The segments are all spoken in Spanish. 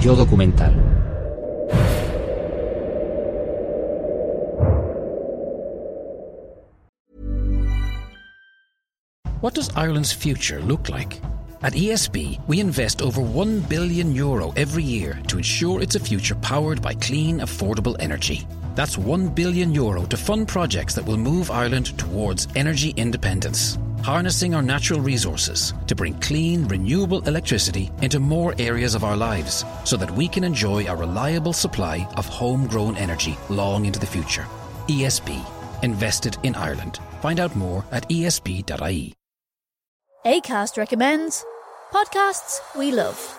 Yo documental. What does Ireland's future look like? At ESB, we invest over 1 billion euro every year to ensure it's a future powered by clean, affordable energy. That's 1 billion euro to fund projects that will move Ireland towards energy independence, harnessing our natural resources to bring clean, renewable electricity into more areas of our lives so that we can enjoy a reliable supply of homegrown energy long into the future. ESB, invested in Ireland. Find out more at esb.ie. ACAST recommends podcasts we love.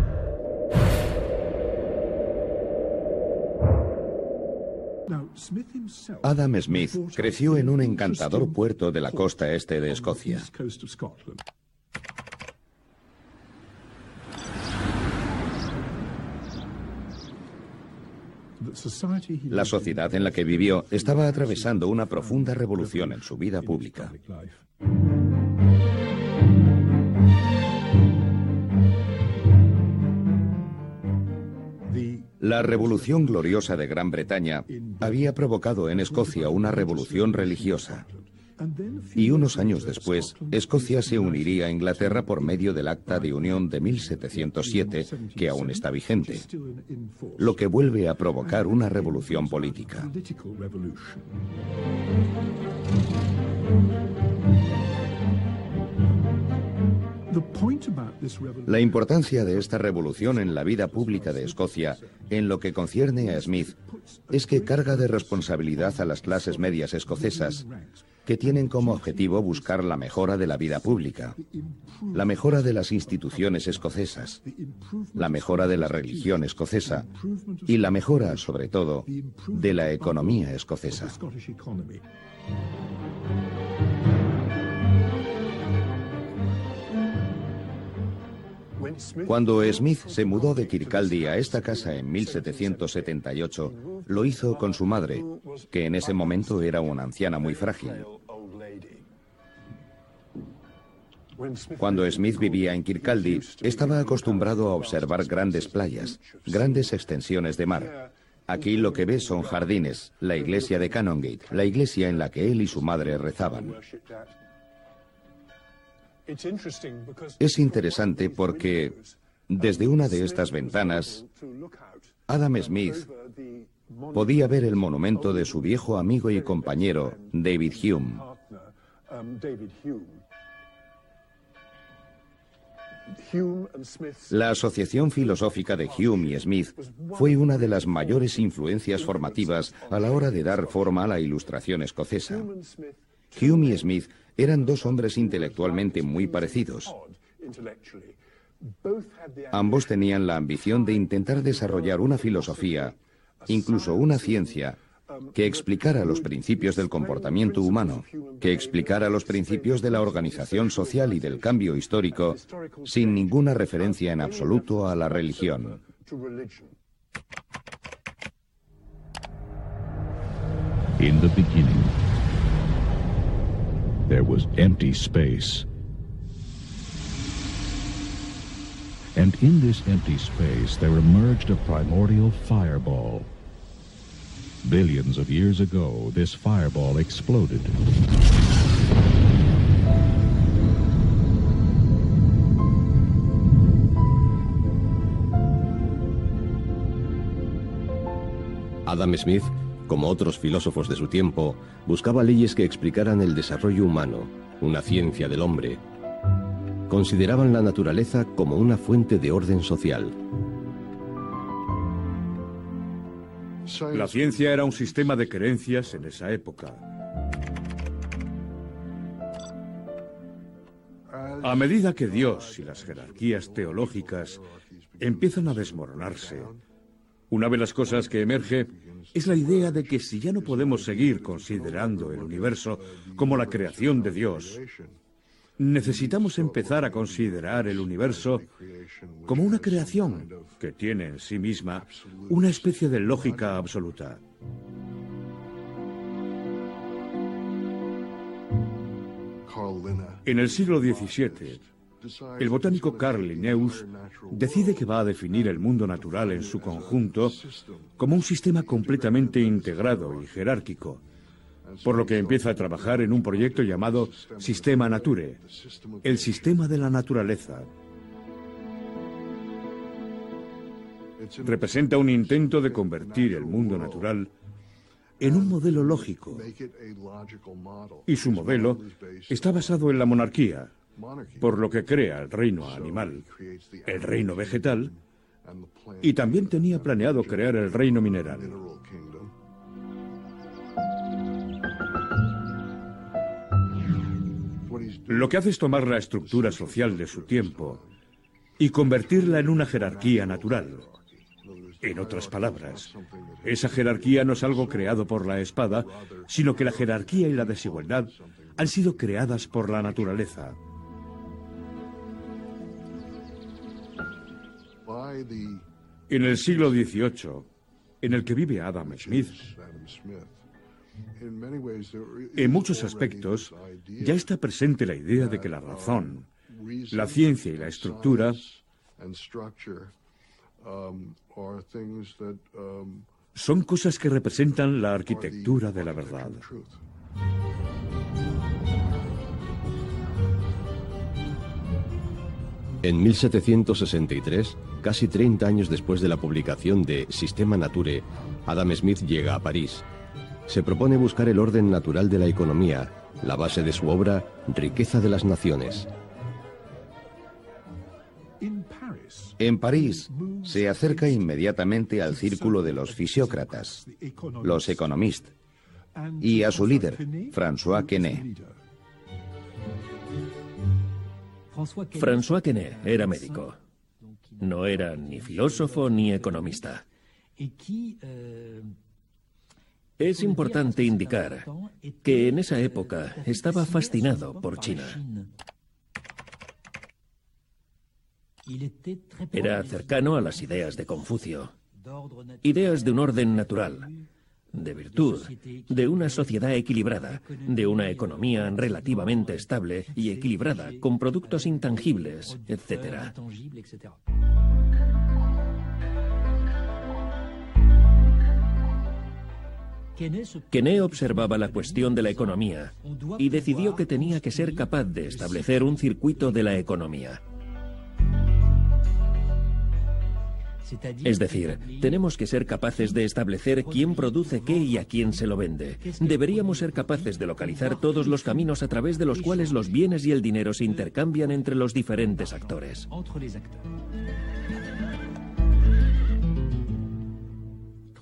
Adam Smith creció en un encantador puerto de la costa este de Escocia. La sociedad en la que vivió estaba atravesando una profunda revolución en su vida pública. La Revolución Gloriosa de Gran Bretaña había provocado en Escocia una revolución religiosa. Y unos años después, Escocia se uniría a Inglaterra por medio del Acta de Unión de 1707, que aún está vigente, lo que vuelve a provocar una revolución política. La importancia de esta revolución en la vida pública de Escocia, en lo que concierne a Smith, es que carga de responsabilidad a las clases medias escocesas, que tienen como objetivo buscar la mejora de la vida pública, la mejora de las instituciones escocesas, la mejora de la religión escocesa y la mejora, sobre todo, de la economía escocesa. Cuando Smith se mudó de Kirkcaldy a esta casa en 1778, lo hizo con su madre, que en ese momento era una anciana muy frágil. Cuando Smith vivía en Kirkcaldy, estaba acostumbrado a observar grandes playas, grandes extensiones de mar. Aquí lo que ve son jardines, la iglesia de Canongate, la iglesia en la que él y su madre rezaban. Es interesante porque desde una de estas ventanas, Adam Smith podía ver el monumento de su viejo amigo y compañero, David Hume. La asociación filosófica de Hume y Smith fue una de las mayores influencias formativas a la hora de dar forma a la ilustración escocesa. Hume y Smith eran dos hombres intelectualmente muy parecidos. Ambos tenían la ambición de intentar desarrollar una filosofía, incluso una ciencia, que explicara los principios del comportamiento humano, que explicara los principios de la organización social y del cambio histórico, sin ninguna referencia en absoluto a la religión. There was empty space. And in this empty space, there emerged a primordial fireball. Billions of years ago, this fireball exploded. Adam Smith, como otros filósofos de su tiempo, buscaba leyes que explicaran el desarrollo humano, una ciencia del hombre. Consideraban la naturaleza como una fuente de orden social. La ciencia era un sistema de creencias en esa época. A medida que Dios y las jerarquías teológicas empiezan a desmoronarse, una de las cosas que emerge es la idea de que si ya no podemos seguir considerando el universo como la creación de Dios, necesitamos empezar a considerar el universo como una creación que tiene en sí misma una especie de lógica absoluta. En el siglo XVII, el botánico Carl Linnaeus decide que va a definir el mundo natural en su conjunto como un sistema completamente integrado y jerárquico, por lo que empieza a trabajar en un proyecto llamado Sistema Nature, el sistema de la naturaleza. Representa un intento de convertir el mundo natural en un modelo lógico. Y su modelo está basado en la monarquía, por lo que crea el reino animal, el reino vegetal, y también tenía planeado crear el reino mineral. Lo que hace es tomar la estructura social de su tiempo y convertirla en una jerarquía natural. En otras palabras, esa jerarquía no es algo creado por la espada, sino que la jerarquía y la desigualdad han sido creadas por la naturaleza. En el siglo XVIII, en el que vive Adam Smith, en muchos aspectos ya está presente la idea de que la razón, la ciencia y la estructura son cosas que representan la arquitectura de la verdad. En 1763, casi 30 años después de la publicación de Sistema Nature, Adam Smith llega a París se propone buscar el orden natural de la economía, la base de su obra, Riqueza de las Naciones. En París se acerca inmediatamente al círculo de los fisiócratas, los economistas, y a su líder, François Quesnay. François Quesnay era médico. No era ni filósofo ni economista. Es importante indicar que en esa época estaba fascinado por China. Era cercano a las ideas de Confucio, ideas de un orden natural, de virtud, de una sociedad equilibrada, de una economía relativamente estable y equilibrada, con productos intangibles, etc. Quené observaba la cuestión de la economía y decidió que tenía que ser capaz de establecer un circuito de la economía. Es decir, tenemos que ser capaces de establecer quién produce qué y a quién se lo vende. Deberíamos ser capaces de localizar todos los caminos a través de los cuales los bienes y el dinero se intercambian entre los diferentes actores.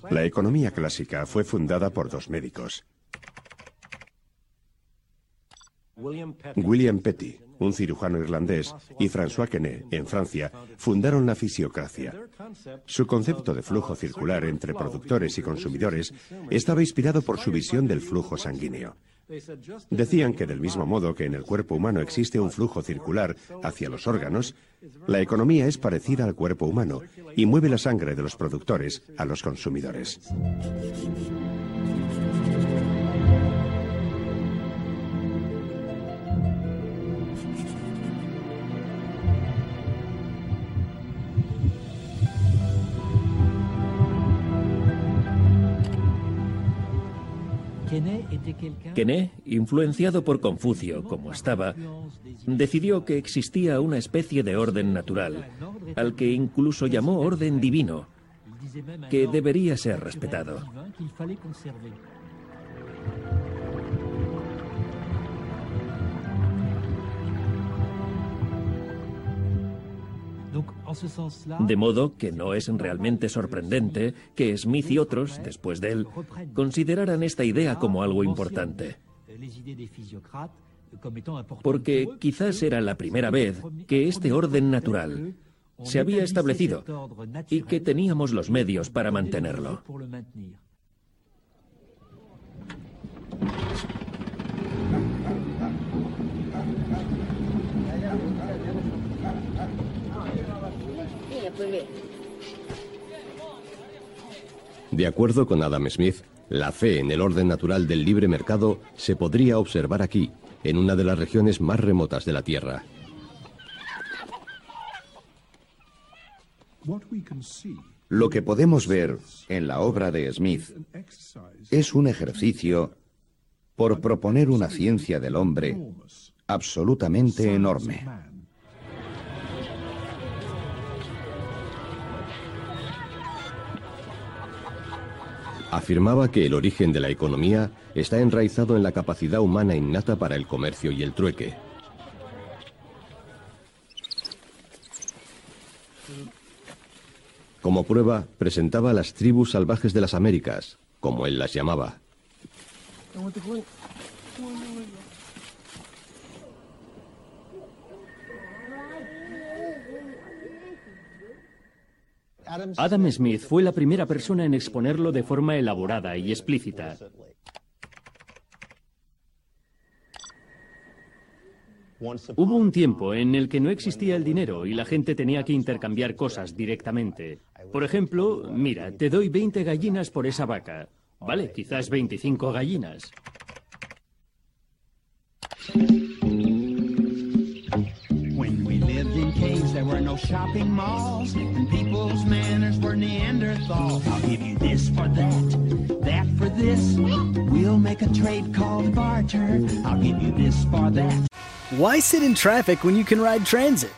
La economía clásica fue fundada por dos médicos. William Petty, un cirujano irlandés, y François Quesnay, en Francia, fundaron la fisiocracia. Su concepto de flujo circular entre productores y consumidores estaba inspirado por su visión del flujo sanguíneo. Decían que del mismo modo que en el cuerpo humano existe un flujo circular hacia los órganos, la economía es parecida al cuerpo humano y mueve la sangre de los productores a los consumidores. Quesnay, influenciado por Confucio como estaba, decidió que existía una especie de orden natural, al que incluso llamó orden divino, que debería ser respetado. De modo que no es realmente sorprendente que Smith y otros, después de él, consideraran esta idea como algo importante. Porque quizás era la primera vez que este orden natural se había establecido y que teníamos los medios para mantenerlo. De acuerdo con Adam Smith, la fe en el orden natural del libre mercado se podría observar aquí, en una de las regiones más remotas de la Tierra. Lo que podemos ver en la obra de Smith es un ejercicio por proponer una ciencia del hombre absolutamente enorme. Afirmaba que el origen de la economía está enraizado en la capacidad humana innata para el comercio y el trueque. Como prueba, presentaba las tribus salvajes de las Américas, como él las llamaba. Adam Smith fue la primera persona en exponerlo de forma elaborada y explícita. Hubo un tiempo en el que no existía el dinero y la gente tenía que intercambiar cosas directamente. Por ejemplo, mira, te doy 20 gallinas por esa vaca. Vale, quizás 25 gallinas. There were no shopping malls, and people's manners were Neanderthal. I'll give you this for that, that for this. We'll make a trade called barter. I'll give you this for that. Why sit in traffic when you can ride transit?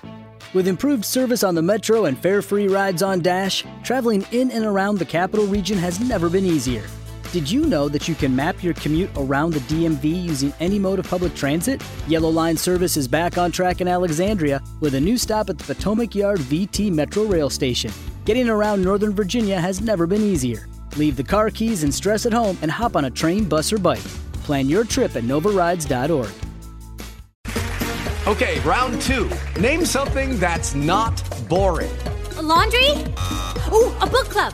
With improved service on the Metro and fare free rides on Dash, traveling in and around the capital region has never been easier. Did you know that you can map your commute around the DMV using any mode of public transit? Yellow Line service is back on track in Alexandria with a new stop at the Potomac Yard VT Metro Rail Station. Getting around Northern Virginia has never been easier. Leave the car keys and stress at home and hop on a train, bus, or bike. Plan your trip at novarides.org. Okay, round two. Name something that's not boring. A laundry? Ooh, a book club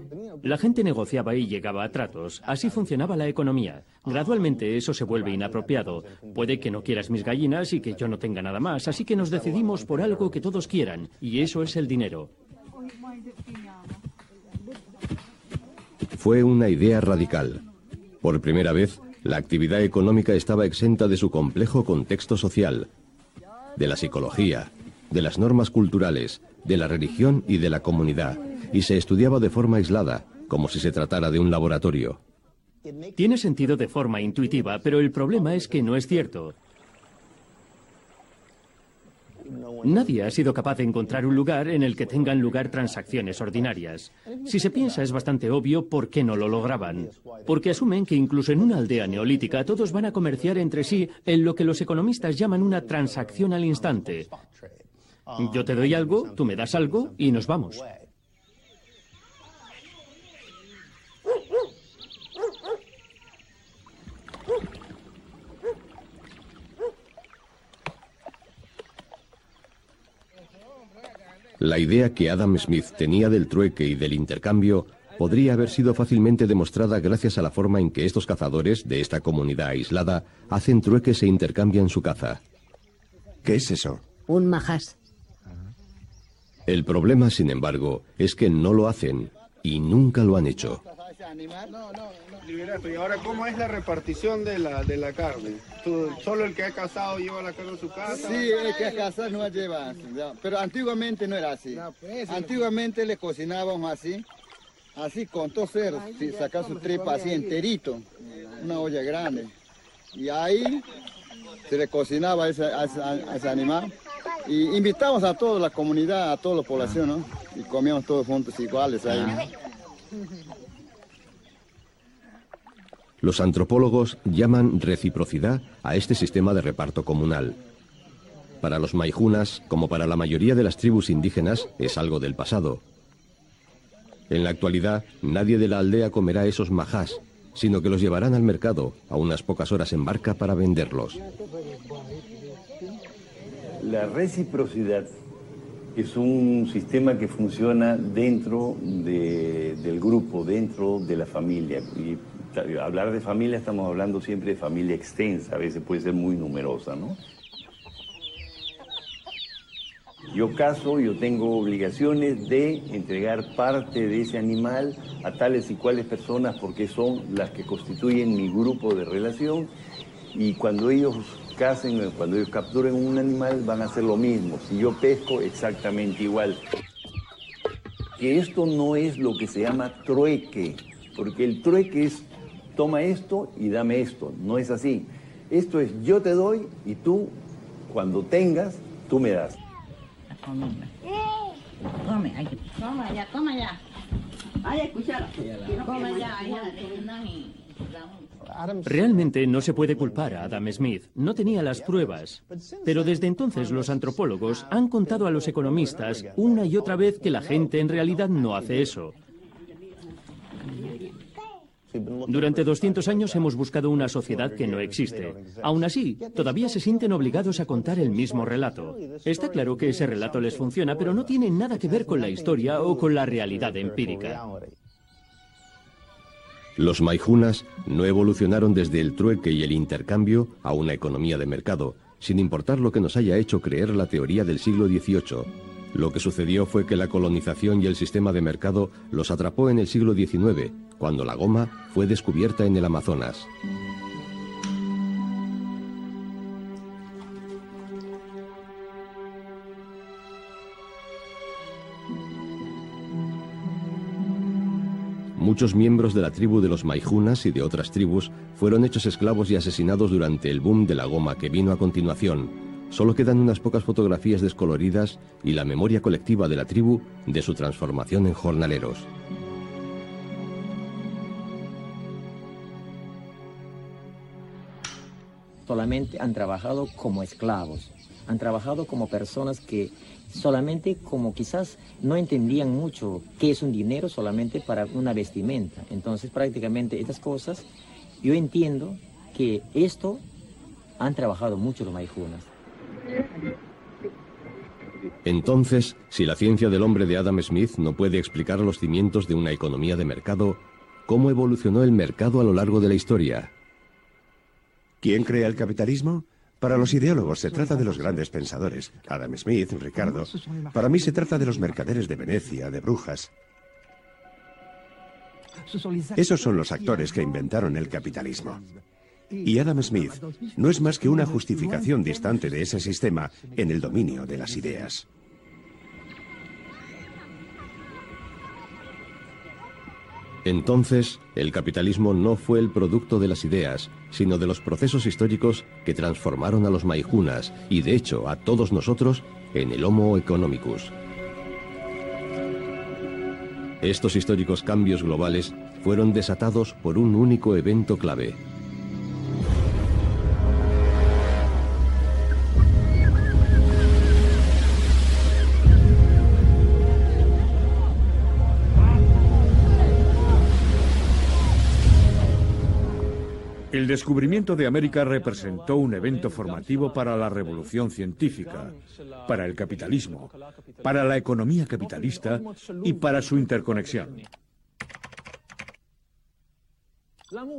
La gente negociaba y llegaba a tratos. Así funcionaba la economía. Gradualmente eso se vuelve inapropiado. Puede que no quieras mis gallinas y que yo no tenga nada más, así que nos decidimos por algo que todos quieran, y eso es el dinero. Fue una idea radical. Por primera vez, la actividad económica estaba exenta de su complejo contexto social, de la psicología, de las normas culturales, de la religión y de la comunidad, y se estudiaba de forma aislada, como si se tratara de un laboratorio. Tiene sentido de forma intuitiva, pero el problema es que no es cierto. Nadie ha sido capaz de encontrar un lugar en el que tengan lugar transacciones ordinarias. Si se piensa es bastante obvio por qué no lo lograban. Porque asumen que incluso en una aldea neolítica todos van a comerciar entre sí en lo que los economistas llaman una transacción al instante. Yo te doy algo, tú me das algo y nos vamos. La idea que Adam Smith tenía del trueque y del intercambio podría haber sido fácilmente demostrada gracias a la forma en que estos cazadores de esta comunidad aislada hacen trueques e intercambian su caza. ¿Qué es eso? Un majas. El problema, sin embargo, es que no lo hacen y nunca lo han hecho. ¿Y ahora cómo es la repartición de la, de la carne? ¿Solo el que ha casado lleva la carne a su casa? Sí, el que ha casado no la lleva Pero antiguamente no era así. Pues, antiguamente le cocinábamos así, así con dos cerdos, sacar su tripa así enterito, una olla grande. Y ahí se le cocinaba a ese, ese, animal. Y invitamos a toda la comunidad, a toda la población, ¿no? Y comíamos todos juntos iguales ahí. Los antropólogos llaman reciprocidad a este sistema de reparto comunal. Para los maijunas, como para la mayoría de las tribus indígenas, es algo del pasado. En la actualidad, nadie de la aldea comerá esos majás, sino que los llevarán al mercado a unas pocas horas en barca para venderlos. La reciprocidad es un sistema que funciona dentro del grupo, dentro de la familia. Hablar de familia estamos hablando siempre de familia extensa, a veces puede ser muy numerosa, ¿no? Yo caso, yo tengo obligaciones de entregar parte de ese animal a tales y cuales personas porque son las que constituyen mi grupo de relación y cuando ellos casen, cuando ellos capturen un animal van a hacer lo mismo. Si yo pesco, exactamente igual. Que esto no es lo que se llama trueque, porque el trueque es toma esto y dame esto. No es así. Esto es yo te doy y tú, cuando tengas, tú me das. toma ya, toma ya. Realmente no se puede culpar a Adam Smith, no tenía las pruebas. Pero desde entonces los antropólogos han contado a los economistas una y otra vez que la gente en realidad no hace eso. Durante 200 años hemos buscado una sociedad que no existe. Aún así, todavía se sienten obligados a contar el mismo relato. Está claro que ese relato les funciona, pero no tiene nada que ver con la historia o con la realidad empírica. Los maijunas no evolucionaron desde el trueque y el intercambio a una economía de mercado, sin importar lo que nos haya hecho creer la teoría del siglo XVIII. Lo que sucedió fue que la colonización y el sistema de mercado los atrapó en el siglo XIX cuando la goma fue descubierta en el Amazonas. Muchos miembros de la tribu de los Maijunas y de otras tribus fueron hechos esclavos y asesinados durante el boom de la goma que vino a continuación. Solo quedan unas pocas fotografías descoloridas y la memoria colectiva de la tribu de su transformación en jornaleros. solamente han trabajado como esclavos, han trabajado como personas que solamente como quizás no entendían mucho qué es un dinero solamente para una vestimenta. Entonces prácticamente estas cosas, yo entiendo que esto han trabajado mucho los maijunas. Entonces, si la ciencia del hombre de Adam Smith no puede explicar los cimientos de una economía de mercado, ¿cómo evolucionó el mercado a lo largo de la historia? ¿Quién crea el capitalismo? Para los ideólogos se trata de los grandes pensadores, Adam Smith, Ricardo. Para mí se trata de los mercaderes de Venecia, de Brujas. Esos son los actores que inventaron el capitalismo. Y Adam Smith no es más que una justificación distante de ese sistema en el dominio de las ideas. Entonces, el capitalismo no fue el producto de las ideas, sino de los procesos históricos que transformaron a los maijunas y, de hecho, a todos nosotros en el Homo economicus. Estos históricos cambios globales fueron desatados por un único evento clave, El descubrimiento de América representó un evento formativo para la revolución científica, para el capitalismo, para la economía capitalista y para su interconexión.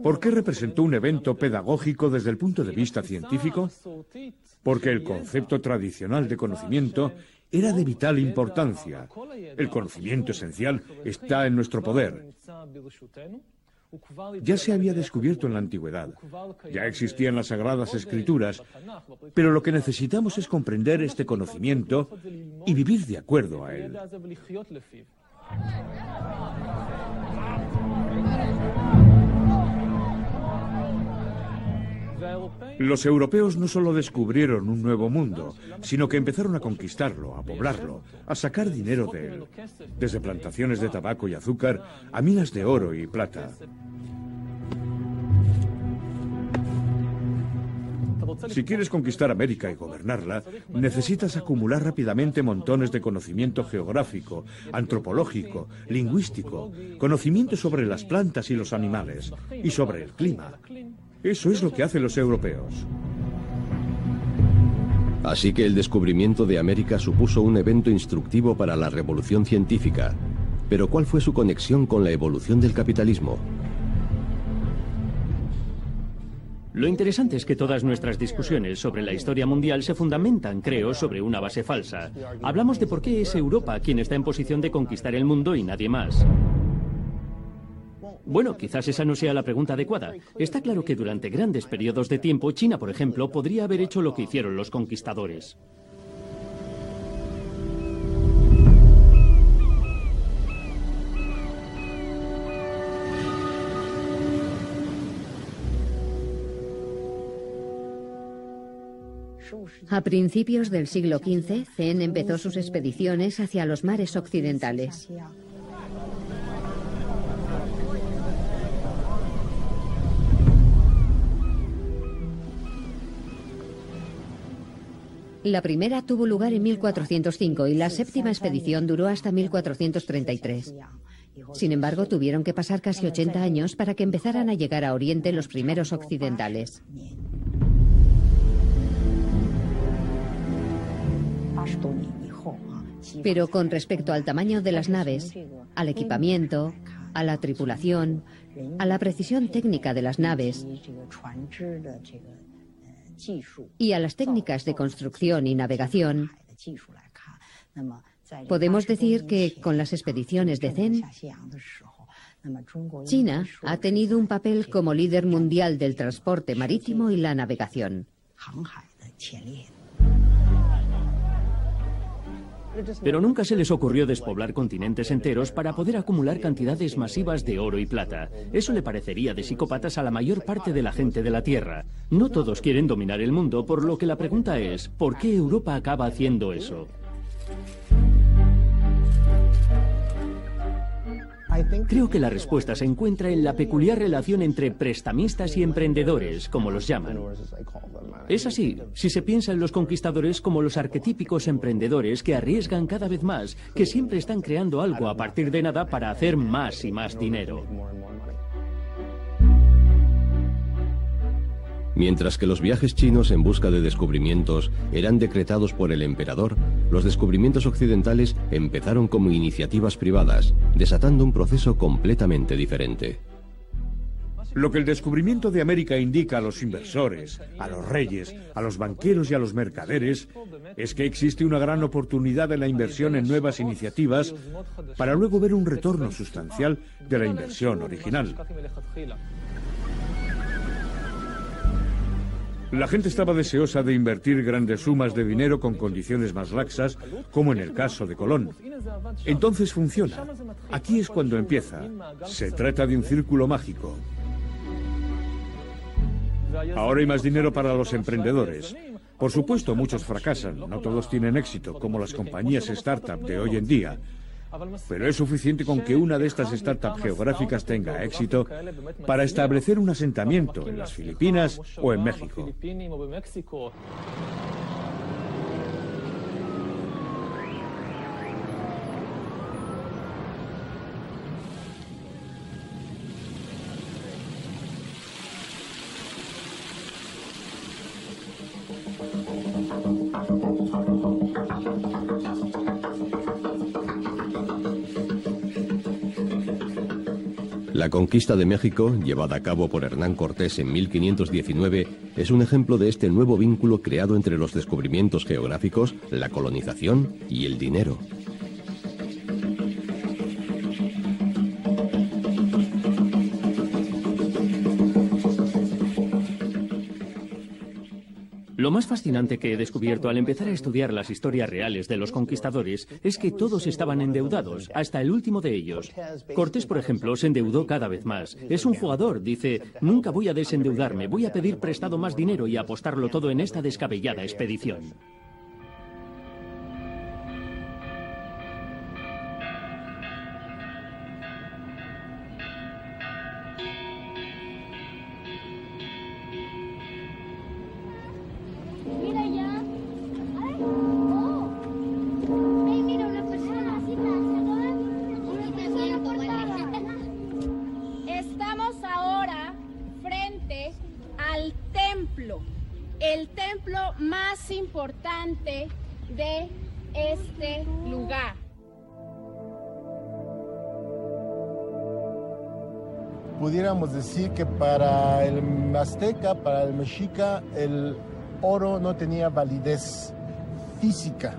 ¿Por qué representó un evento pedagógico desde el punto de vista científico? Porque el concepto tradicional de conocimiento era de vital importancia. El conocimiento esencial está en nuestro poder. Ya se había descubierto en la antigüedad, ya existían las sagradas escrituras, pero lo que necesitamos es comprender este conocimiento y vivir de acuerdo a él. Los europeos no solo descubrieron un nuevo mundo, sino que empezaron a conquistarlo, a poblarlo, a sacar dinero de él, desde plantaciones de tabaco y azúcar a minas de oro y plata. Si quieres conquistar América y gobernarla, necesitas acumular rápidamente montones de conocimiento geográfico, antropológico, lingüístico, conocimiento sobre las plantas y los animales, y sobre el clima. Eso es lo que hacen los europeos. Así que el descubrimiento de América supuso un evento instructivo para la revolución científica. Pero ¿cuál fue su conexión con la evolución del capitalismo? Lo interesante es que todas nuestras discusiones sobre la historia mundial se fundamentan, creo, sobre una base falsa. Hablamos de por qué es Europa quien está en posición de conquistar el mundo y nadie más. Bueno, quizás esa no sea la pregunta adecuada. Está claro que durante grandes periodos de tiempo, China, por ejemplo, podría haber hecho lo que hicieron los conquistadores. A principios del siglo XV, Zen empezó sus expediciones hacia los mares occidentales. La primera tuvo lugar en 1405 y la séptima expedición duró hasta 1433. Sin embargo, tuvieron que pasar casi 80 años para que empezaran a llegar a Oriente los primeros occidentales. Pero con respecto al tamaño de las naves, al equipamiento, a la tripulación, a la precisión técnica de las naves y a las técnicas de construcción y navegación, podemos decir que con las expediciones de Zen, China ha tenido un papel como líder mundial del transporte marítimo y la navegación. Pero nunca se les ocurrió despoblar continentes enteros para poder acumular cantidades masivas de oro y plata. Eso le parecería de psicópatas a la mayor parte de la gente de la Tierra. No todos quieren dominar el mundo, por lo que la pregunta es, ¿por qué Europa acaba haciendo eso? Creo que la respuesta se encuentra en la peculiar relación entre prestamistas y emprendedores, como los llaman. Es así, si se piensa en los conquistadores como los arquetípicos emprendedores que arriesgan cada vez más, que siempre están creando algo a partir de nada para hacer más y más dinero. Mientras que los viajes chinos en busca de descubrimientos eran decretados por el emperador, los descubrimientos occidentales empezaron como iniciativas privadas, desatando un proceso completamente diferente. Lo que el descubrimiento de América indica a los inversores, a los reyes, a los banqueros y a los mercaderes es que existe una gran oportunidad en la inversión en nuevas iniciativas para luego ver un retorno sustancial de la inversión original. La gente estaba deseosa de invertir grandes sumas de dinero con condiciones más laxas, como en el caso de Colón. Entonces funciona. Aquí es cuando empieza. Se trata de un círculo mágico. Ahora hay más dinero para los emprendedores. Por supuesto, muchos fracasan, no todos tienen éxito, como las compañías startup de hoy en día. Pero es suficiente con que una de estas startups geográficas tenga éxito para establecer un asentamiento en las Filipinas o en México. La conquista de México, llevada a cabo por Hernán Cortés en 1519, es un ejemplo de este nuevo vínculo creado entre los descubrimientos geográficos, la colonización y el dinero. Más fascinante que he descubierto al empezar a estudiar las historias reales de los conquistadores es que todos estaban endeudados, hasta el último de ellos. Cortés, por ejemplo, se endeudó cada vez más. Es un jugador, dice, nunca voy a desendeudarme, voy a pedir prestado más dinero y apostarlo todo en esta descabellada expedición. Decir que para el azteca, para el mexica, el oro no tenía validez física.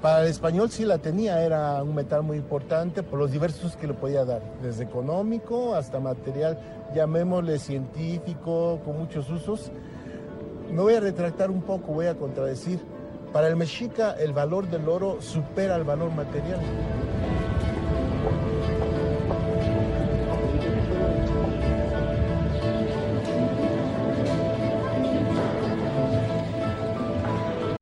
Para el español sí la tenía, era un metal muy importante por los diversos que le podía dar, desde económico hasta material, llamémosle científico, con muchos usos. Me voy a retractar un poco, voy a contradecir. Para el mexica el valor del oro supera el valor material.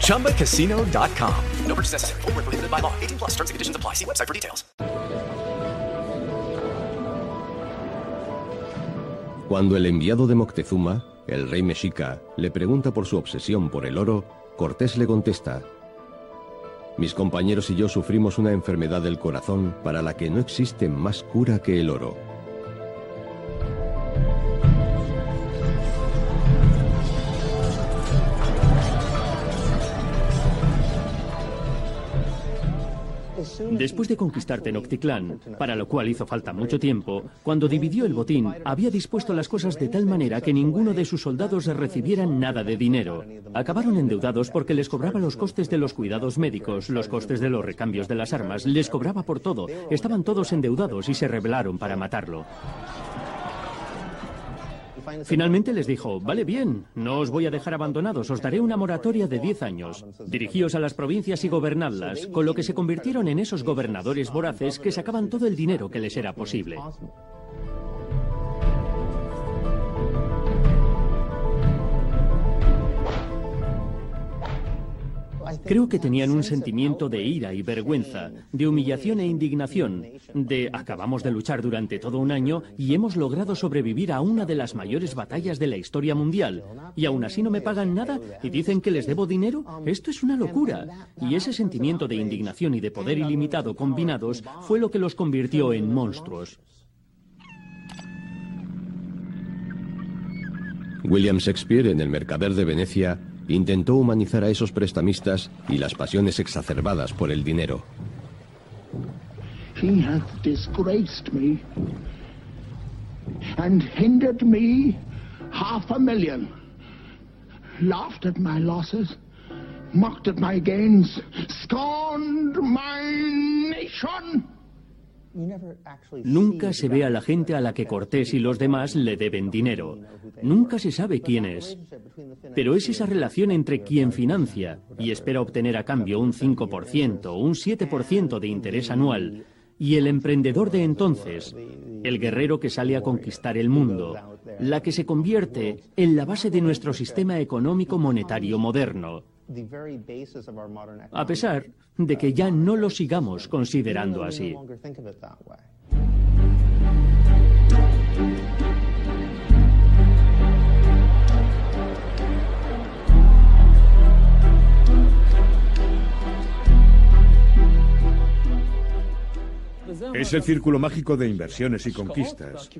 ChumbaCasino.com. No purchase necessary. Void where prohibited by law. 18 plus terms and conditions apply. See website for details. Cuando el enviado de Moctezuma, el rey mexica, le pregunta por su obsesión por el oro, Cortés le contesta, Mis compañeros y yo sufrimos una enfermedad del corazón para la que no existe más cura que el oro. Después de conquistar Tenochtitlán, para lo cual hizo falta mucho tiempo, cuando dividió el botín, había dispuesto las cosas de tal manera que ninguno de sus soldados recibieran nada de dinero. Acabaron endeudados porque les cobraba los costes de los cuidados médicos, los costes de los recambios de las armas, les cobraba por todo. Estaban todos endeudados y se rebelaron para matarlo. Finalmente les dijo, vale bien, no os voy a dejar abandonados, os daré una moratoria de 10 años. Dirigíos a las provincias y gobernadlas, con lo que se convirtieron en esos gobernadores voraces que sacaban todo el dinero que les era posible. Creo que tenían un sentimiento de ira y vergüenza, de humillación e indignación, de acabamos de luchar durante todo un año y hemos logrado sobrevivir a una de las mayores batallas de la historia mundial. Y aún así no me pagan nada y dicen que les debo dinero. Esto es una locura. Y ese sentimiento de indignación y de poder ilimitado combinados fue lo que los convirtió en monstruos. William Shakespeare en El Mercader de Venecia intentó humanizar a esos prestamistas y las pasiones exacerbadas por el dinero. He hath disgraced me and hindered me half a million, laughed at my losses, mocked at my gains, scorned my nation. Nunca se ve a la gente a la que Cortés y los demás le deben dinero. Nunca se sabe quién es. Pero es esa relación entre quien financia y espera obtener a cambio un 5% o un 7% de interés anual y el emprendedor de entonces, el guerrero que sale a conquistar el mundo, la que se convierte en la base de nuestro sistema económico monetario moderno. A pesar de que ya no lo sigamos considerando así. Es el círculo mágico de inversiones y conquistas.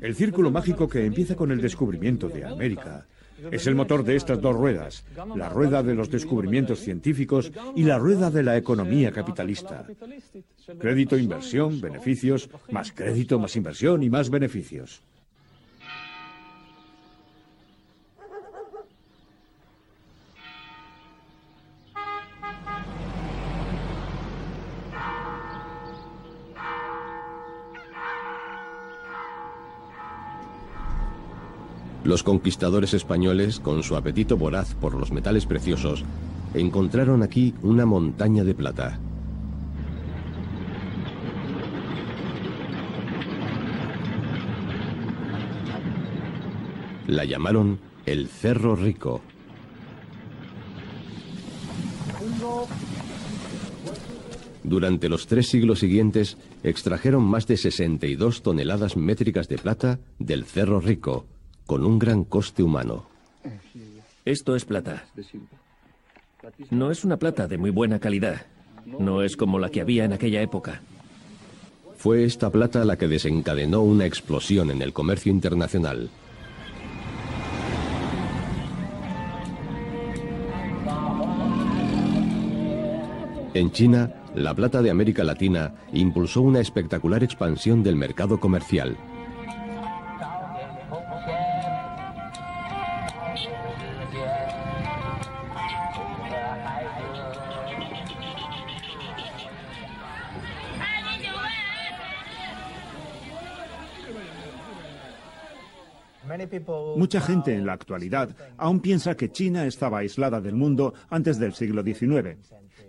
El círculo mágico que empieza con el descubrimiento de América. Es el motor de estas dos ruedas, la rueda de los descubrimientos científicos y la rueda de la economía capitalista. Crédito, inversión, beneficios, más crédito, más inversión y más beneficios. Los conquistadores españoles, con su apetito voraz por los metales preciosos, encontraron aquí una montaña de plata. La llamaron el Cerro Rico. Durante los tres siglos siguientes extrajeron más de 62 toneladas métricas de plata del Cerro Rico, con un gran coste humano. Esto es plata. No es una plata de muy buena calidad. No es como la que había en aquella época. Fue esta plata la que desencadenó una explosión en el comercio internacional. En China, la plata de América Latina impulsó una espectacular expansión del mercado comercial. Mucha gente en la actualidad aún piensa que China estaba aislada del mundo antes del siglo XIX,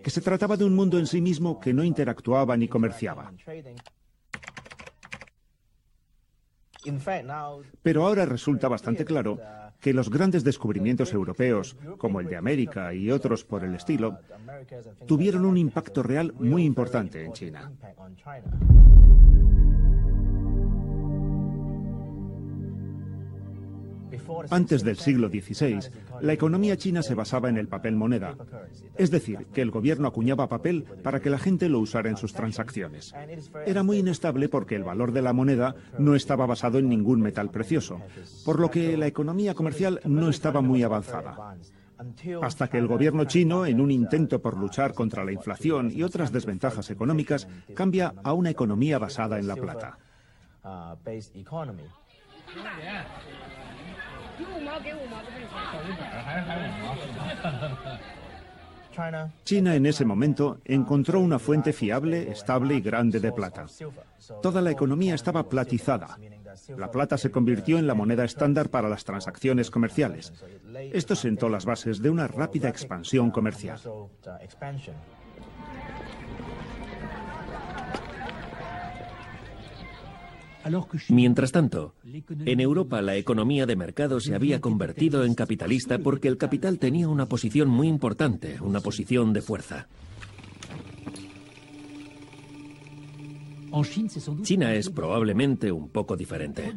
que se trataba de un mundo en sí mismo que no interactuaba ni comerciaba. Pero ahora resulta bastante claro que los grandes descubrimientos europeos, como el de América y otros por el estilo, tuvieron un impacto real muy importante en China. Antes del siglo XVI, la economía china se basaba en el papel moneda, es decir, que el gobierno acuñaba papel para que la gente lo usara en sus transacciones. Era muy inestable porque el valor de la moneda no estaba basado en ningún metal precioso, por lo que la economía comercial no estaba muy avanzada. hasta que el gobierno chino, en un intento por luchar contra la inflación y otras desventajas económicas, cambia a una economía basada en la plata. China en ese momento encontró una fuente fiable, estable y grande de plata. Toda la economía estaba platizada. La plata se convirtió en la moneda estándar para las transacciones comerciales. Esto sentó las bases de una rápida expansión comercial. Mientras tanto, en Europa la economía de mercado se había convertido en capitalista porque el capital tenía una posición muy importante, una posición de fuerza. China es probablemente un poco diferente.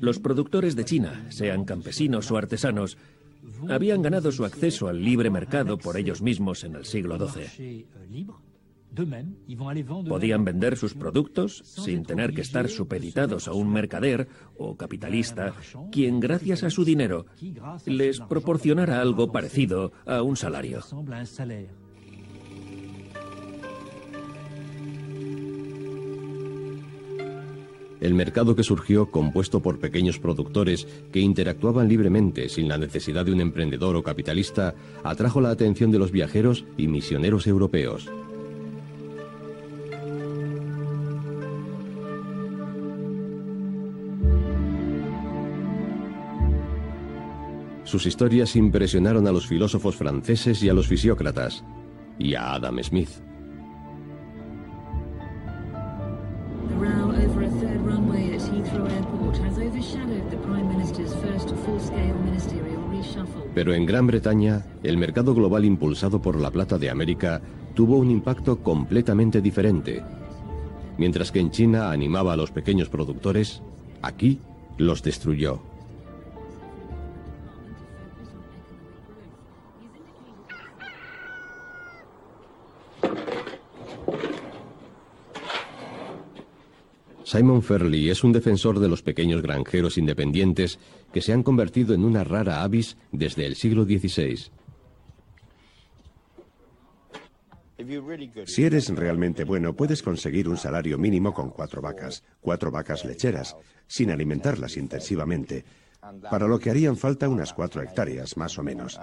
Los productores de China, sean campesinos o artesanos, habían ganado su acceso al libre mercado por ellos mismos en el siglo XII. Podían vender sus productos sin tener que estar supeditados a un mercader o capitalista, quien gracias a su dinero les proporcionara algo parecido a un salario. El mercado que surgió, compuesto por pequeños productores que interactuaban libremente sin la necesidad de un emprendedor o capitalista, atrajo la atención de los viajeros y misioneros europeos. Sus historias impresionaron a los filósofos franceses y a los fisiócratas, y a Adam Smith. Pero en Gran Bretaña, el mercado global impulsado por la plata de América tuvo un impacto completamente diferente. Mientras que en China animaba a los pequeños productores, aquí los destruyó. Simon Fairley es un defensor de los pequeños granjeros independientes que se han convertido en una rara avis desde el siglo XVI. Si eres realmente bueno, puedes conseguir un salario mínimo con cuatro vacas, cuatro vacas lecheras, sin alimentarlas intensivamente, para lo que harían falta unas cuatro hectáreas, más o menos.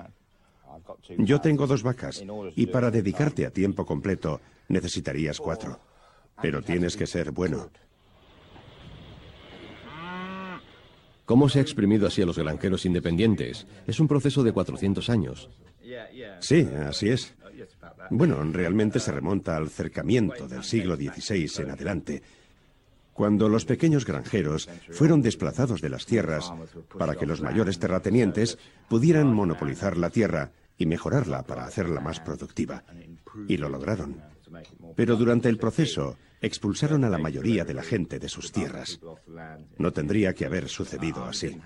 Yo tengo dos vacas, y para dedicarte a tiempo completo necesitarías cuatro. Pero tienes que ser bueno. ¿Cómo se ha exprimido así a los granjeros independientes? Es un proceso de 400 años. Sí, así es. Bueno, realmente se remonta al cercamiento del siglo XVI en adelante, cuando los pequeños granjeros fueron desplazados de las tierras para que los mayores terratenientes pudieran monopolizar la tierra y mejorarla para hacerla más productiva. Y lo lograron. Pero durante el proceso expulsaron a la mayoría de la gente de sus tierras. No tendría que haber sucedido así.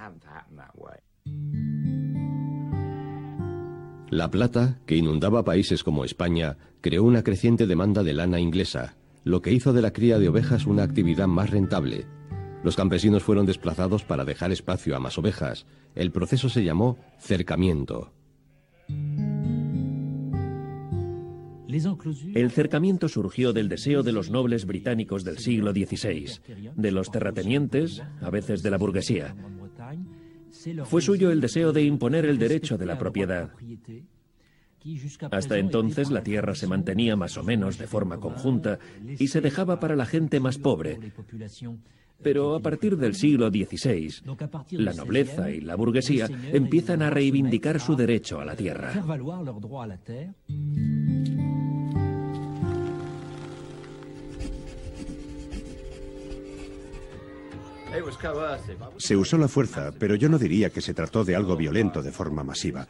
La plata, que inundaba países como España, creó una creciente demanda de lana inglesa, lo que hizo de la cría de ovejas una actividad más rentable. Los campesinos fueron desplazados para dejar espacio a más ovejas. El proceso se llamó cercamiento. El cercamiento surgió del deseo de los nobles británicos del siglo XVI, de los terratenientes, a veces de la burguesía. Fue suyo el deseo de imponer el derecho de la propiedad. Hasta entonces la tierra se mantenía más o menos de forma conjunta y se dejaba para la gente más pobre. Pero a partir del siglo XVI, la nobleza y la burguesía empiezan a reivindicar su derecho a la tierra. Se usó la fuerza, pero yo no diría que se trató de algo violento de forma masiva.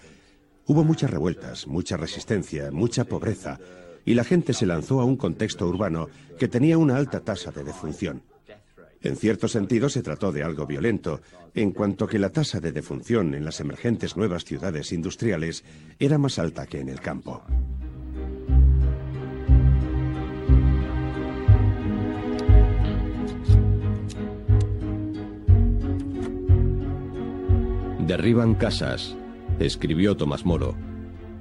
Hubo muchas revueltas, mucha resistencia, mucha pobreza, y la gente se lanzó a un contexto urbano que tenía una alta tasa de defunción. En cierto sentido se trató de algo violento, en cuanto que la tasa de defunción en las emergentes nuevas ciudades industriales era más alta que en el campo. Derriban casas, Escribió Tomás Moro.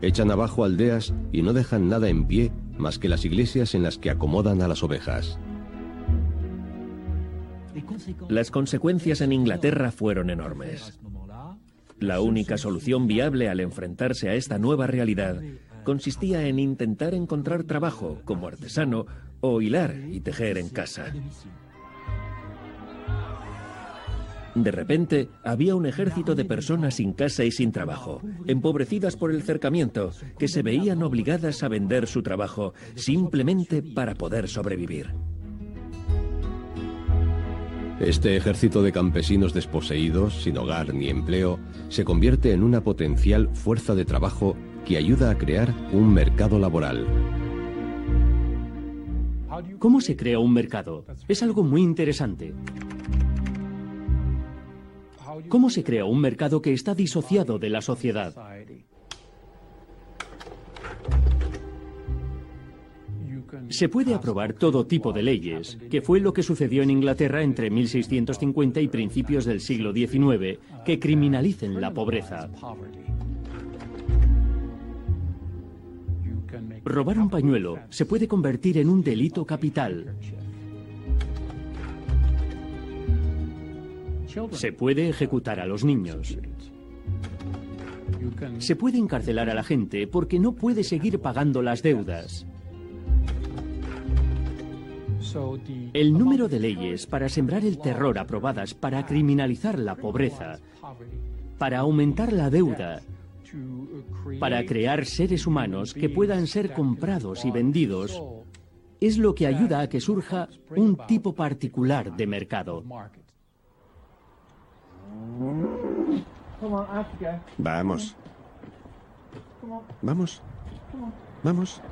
Echan abajo aldeas y no dejan nada en pie más que las iglesias en las que acomodan a las ovejas. Las consecuencias en Inglaterra fueron enormes. La única solución viable al enfrentarse a esta nueva realidad consistía en intentar encontrar trabajo como artesano o hilar y tejer en casa. De repente, había un ejército de personas sin casa y sin trabajo, empobrecidas por el cercamiento, que se veían obligadas a vender su trabajo simplemente para poder sobrevivir. Este ejército de campesinos desposeídos, sin hogar ni empleo, se convierte en una potencial fuerza de trabajo que ayuda a crear un mercado laboral. ¿Cómo se crea un mercado? Es algo muy interesante. ¿Cómo se crea un mercado que está disociado de la sociedad? Se puede aprobar todo tipo de leyes, que fue lo que sucedió en Inglaterra entre 1650 y principios del siglo XIX, que criminalicen la pobreza. Robar un pañuelo se puede convertir en un delito capital. Se puede ejecutar a los niños. Se puede encarcelar a la gente porque no puede seguir pagando las deudas. El número de leyes para sembrar el terror aprobadas para criminalizar la pobreza, para aumentar la deuda, para crear seres humanos que puedan ser comprados y vendidos, es lo que ayuda a que surja un tipo particular de mercado. Vamos. Vamos. Vamos.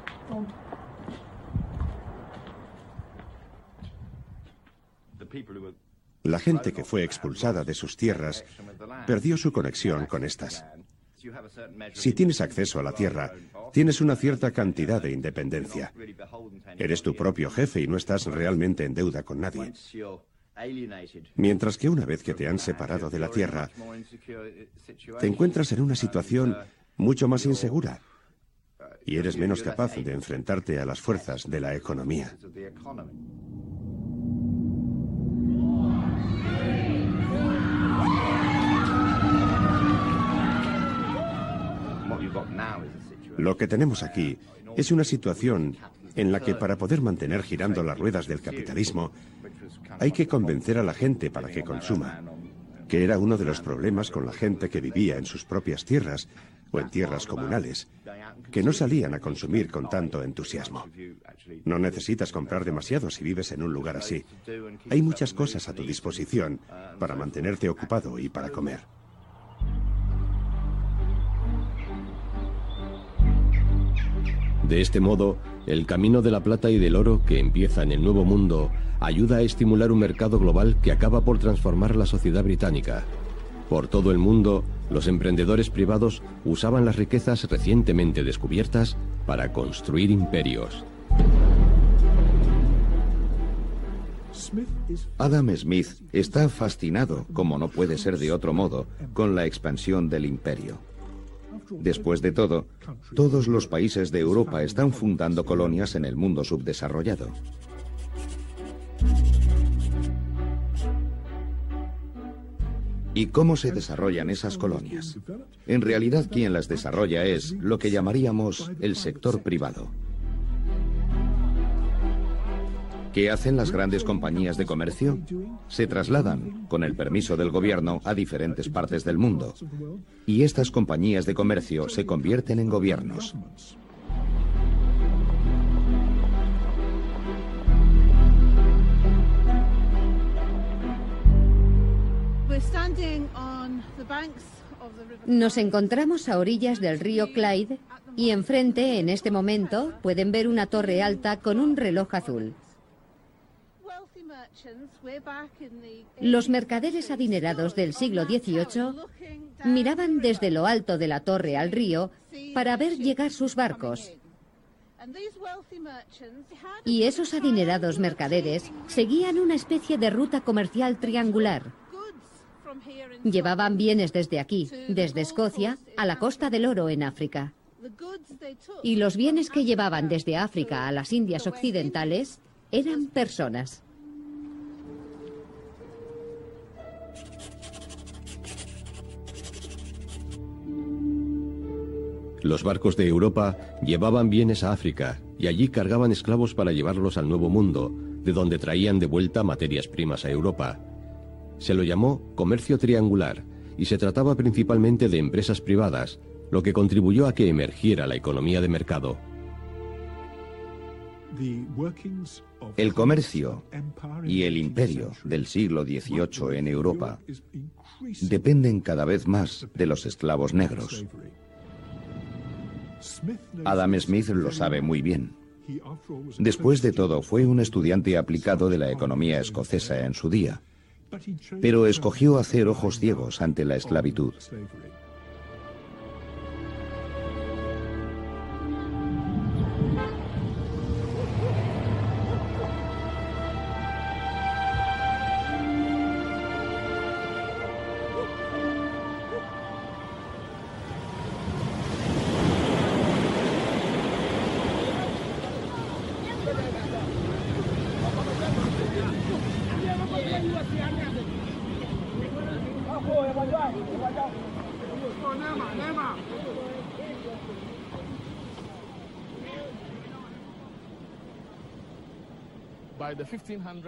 La gente que fue expulsada de sus tierras perdió su conexión con estas. Si tienes acceso a la tierra, tienes una cierta cantidad de independencia. Eres tu propio jefe y no estás realmente en deuda con nadie. Mientras que una vez que te han separado de la tierra, te encuentras en una situación mucho más insegura y eres menos capaz de enfrentarte a las fuerzas de la economía. Lo que tenemos aquí es una situación en la que para poder mantener girando las ruedas del capitalismo hay que convencer a la gente para que consuma, que era uno de los problemas con la gente que vivía en sus propias tierras o en tierras comunales, que no salían a consumir con tanto entusiasmo. No necesitas comprar demasiado si vives en un lugar así. Hay muchas cosas a tu disposición para mantenerte ocupado y para comer. De este modo, el camino de la plata y del oro que empieza en el Nuevo Mundo ayuda a estimular un mercado global que acaba por transformar la sociedad británica. Por todo el mundo, los emprendedores privados usaban las riquezas recientemente descubiertas para construir imperios. Adam Smith está fascinado, como no puede ser de otro modo, con la expansión del imperio. Después de todo, todos los países de Europa están fundando colonias en el mundo subdesarrollado. ¿Y cómo se desarrollan esas colonias? En realidad quien las desarrolla es lo que llamaríamos el sector privado. ¿Qué hacen las grandes compañías de comercio? Se trasladan, con el permiso del gobierno, a diferentes partes del mundo. Y estas compañías de comercio se convierten en gobiernos. Nos encontramos a orillas del río Clyde y enfrente, en este momento, pueden ver una torre alta con un reloj azul. Los mercaderes adinerados del siglo XVIII miraban desde lo alto de la torre al río para ver llegar sus barcos. Y esos adinerados mercaderes seguían una especie de ruta comercial triangular. Llevaban bienes desde aquí, desde Escocia, a la costa del oro en África. Y los bienes que llevaban desde África a las Indias Occidentales eran personas. Los barcos de Europa llevaban bienes a África y allí cargaban esclavos para llevarlos al Nuevo Mundo, de donde traían de vuelta materias primas a Europa. Se lo llamó comercio triangular y se trataba principalmente de empresas privadas, lo que contribuyó a que emergiera la economía de mercado. El comercio y el imperio del siglo XVIII en Europa dependen cada vez más de los esclavos negros. Adam Smith lo sabe muy bien. Después de todo, fue un estudiante aplicado de la economía escocesa en su día, pero escogió hacer ojos ciegos ante la esclavitud.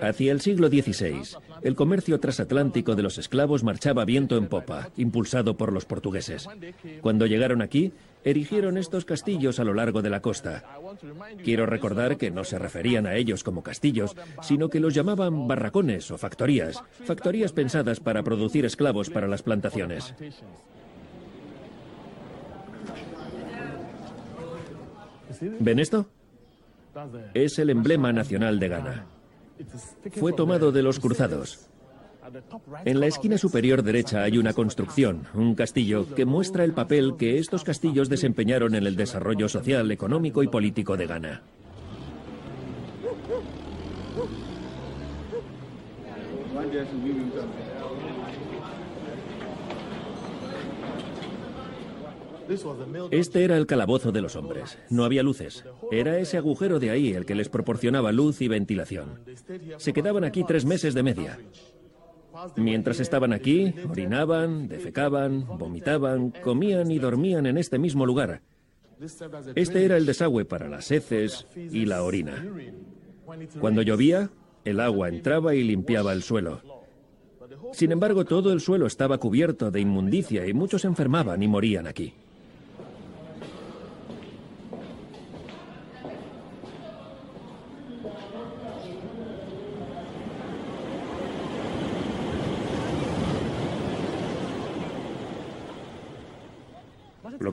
Hacia el siglo XVI, el comercio transatlántico de los esclavos marchaba viento en popa, impulsado por los portugueses. Cuando llegaron aquí, erigieron estos castillos a lo largo de la costa. Quiero recordar que no se referían a ellos como castillos, sino que los llamaban barracones o factorías, factorías pensadas para producir esclavos para las plantaciones. ¿Ven esto? Es el emblema nacional de Ghana. Fue tomado de los cruzados. En la esquina superior derecha hay una construcción, un castillo, que muestra el papel que estos castillos desempeñaron en el desarrollo social, económico y político de Ghana. Este era el calabozo de los hombres. No había luces. Era ese agujero de ahí el que les proporcionaba luz y ventilación. Se quedaban aquí tres meses de media. Mientras estaban aquí, orinaban, defecaban, vomitaban, comían y dormían en este mismo lugar. Este era el desagüe para las heces y la orina. Cuando llovía, el agua entraba y limpiaba el suelo. Sin embargo, todo el suelo estaba cubierto de inmundicia y muchos enfermaban y morían aquí.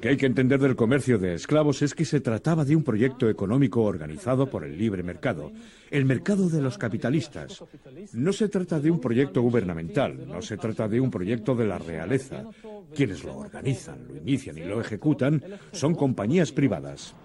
Que hay que entender del comercio de esclavos es que se trataba de un proyecto económico organizado por el libre mercado, el mercado de los capitalistas. No se trata de un proyecto gubernamental, no se trata de un proyecto de la realeza. Quienes lo organizan, lo inician y lo ejecutan son compañías privadas.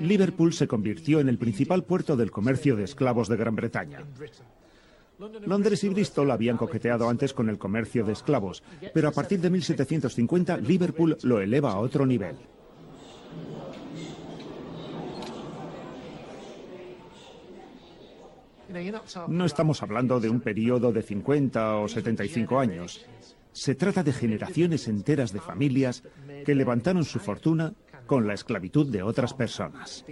Liverpool se convirtió en el principal puerto del comercio de esclavos de Gran Bretaña. Londres y Bristol habían coqueteado antes con el comercio de esclavos, pero a partir de 1750 Liverpool lo eleva a otro nivel. No estamos hablando de un periodo de 50 o 75 años. Se trata de generaciones enteras de familias que levantaron su fortuna con la esclavitud de otras personas.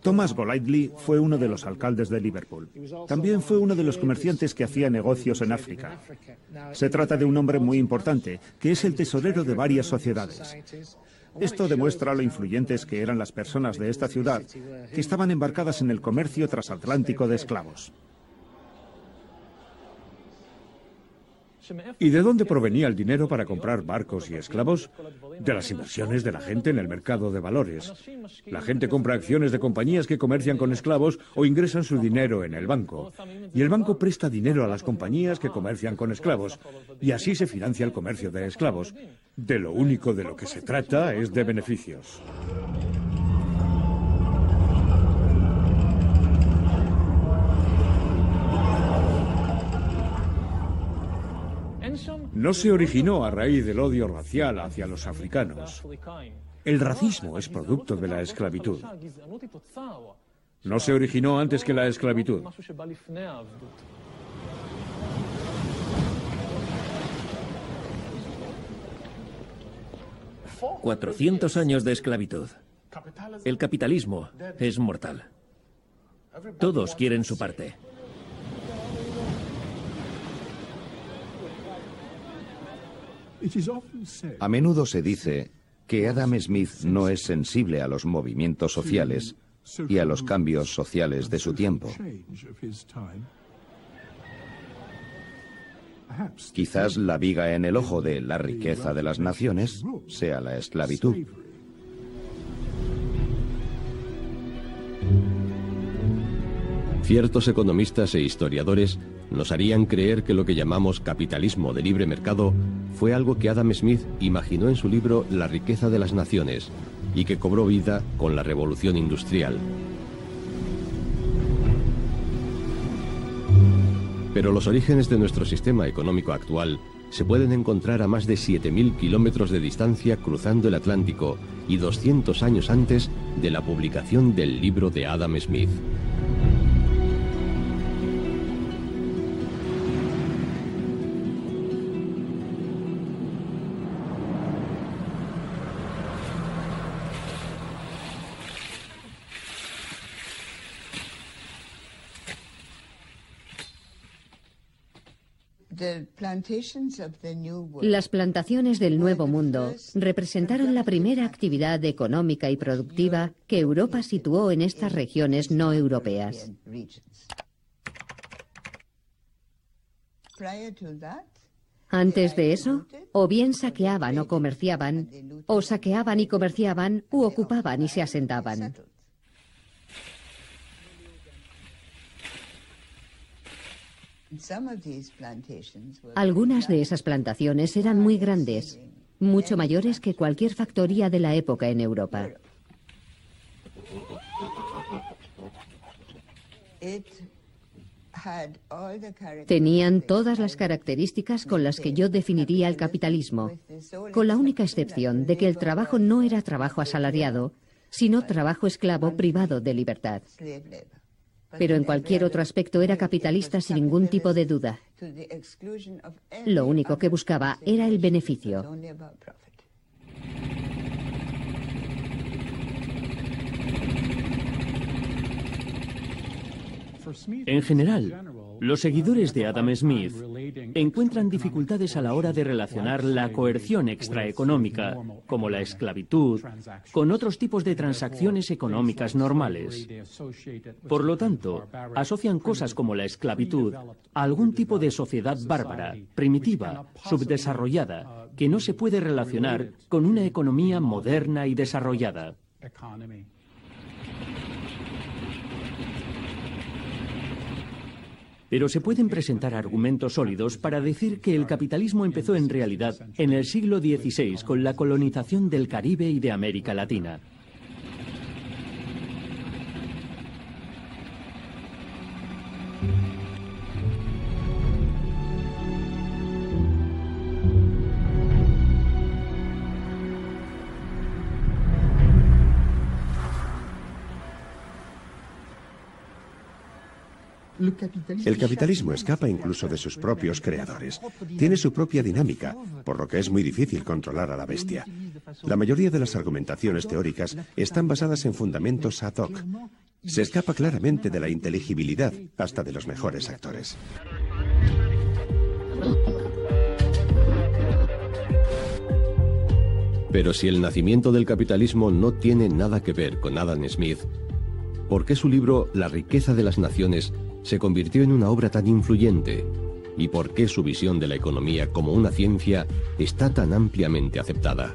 Thomas Golightly fue uno de los alcaldes de Liverpool. También fue uno de los comerciantes que hacía negocios en África. Se trata de un hombre muy importante, que es el tesorero de varias sociedades. Esto demuestra lo influyentes que eran las personas de esta ciudad, que estaban embarcadas en el comercio transatlántico de esclavos. ¿Y de dónde provenía el dinero para comprar barcos y esclavos? De las inversiones de la gente en el mercado de valores. La gente compra acciones de compañías que comercian con esclavos o ingresan su dinero en el banco. Y el banco presta dinero a las compañías que comercian con esclavos. Y así se financia el comercio de esclavos. De lo único de lo que se trata es de beneficios. No se originó a raíz del odio racial hacia los africanos. El racismo es producto de la esclavitud. No se originó antes que la esclavitud. 400 años de esclavitud. El capitalismo es mortal. Todos quieren su parte. A menudo se dice que Adam Smith no es sensible a los movimientos sociales y a los cambios sociales de su tiempo. Quizás la viga en el ojo de la riqueza de las naciones sea la esclavitud. Ciertos economistas e historiadores nos harían creer que lo que llamamos capitalismo de libre mercado fue algo que Adam Smith imaginó en su libro La riqueza de las naciones y que cobró vida con la revolución industrial. Pero los orígenes de nuestro sistema económico actual se pueden encontrar a más de 7.000 kilómetros de distancia cruzando el Atlántico y 200 años antes de la publicación del libro de Adam Smith. Las plantaciones del Nuevo Mundo representaron la primera actividad económica y productiva que Europa situó en estas regiones no europeas. Antes de eso, o bien saqueaban o comerciaban, o saqueaban y comerciaban, u ocupaban y se asentaban. Algunas de esas plantaciones eran muy grandes, mucho mayores que cualquier factoría de la época en Europa. Tenían todas las características con las que yo definiría el capitalismo, con la única excepción de que el trabajo no era trabajo asalariado, sino trabajo esclavo privado de libertad pero en cualquier otro aspecto era capitalista sin ningún tipo de duda. Lo único que buscaba era el beneficio. En general, los seguidores de Adam Smith encuentran dificultades a la hora de relacionar la coerción extraeconómica, como la esclavitud, con otros tipos de transacciones económicas normales. Por lo tanto, asocian cosas como la esclavitud a algún tipo de sociedad bárbara, primitiva, subdesarrollada, que no se puede relacionar con una economía moderna y desarrollada. Pero se pueden presentar argumentos sólidos para decir que el capitalismo empezó en realidad en el siglo XVI con la colonización del Caribe y de América Latina. El capitalismo escapa incluso de sus propios creadores. Tiene su propia dinámica, por lo que es muy difícil controlar a la bestia. La mayoría de las argumentaciones teóricas están basadas en fundamentos ad hoc. Se escapa claramente de la inteligibilidad hasta de los mejores actores. Pero si el nacimiento del capitalismo no tiene nada que ver con Adam Smith, ¿por qué su libro La riqueza de las naciones se convirtió en una obra tan influyente? y por qué su visión de la economía como una ciencia está tan ampliamente aceptada.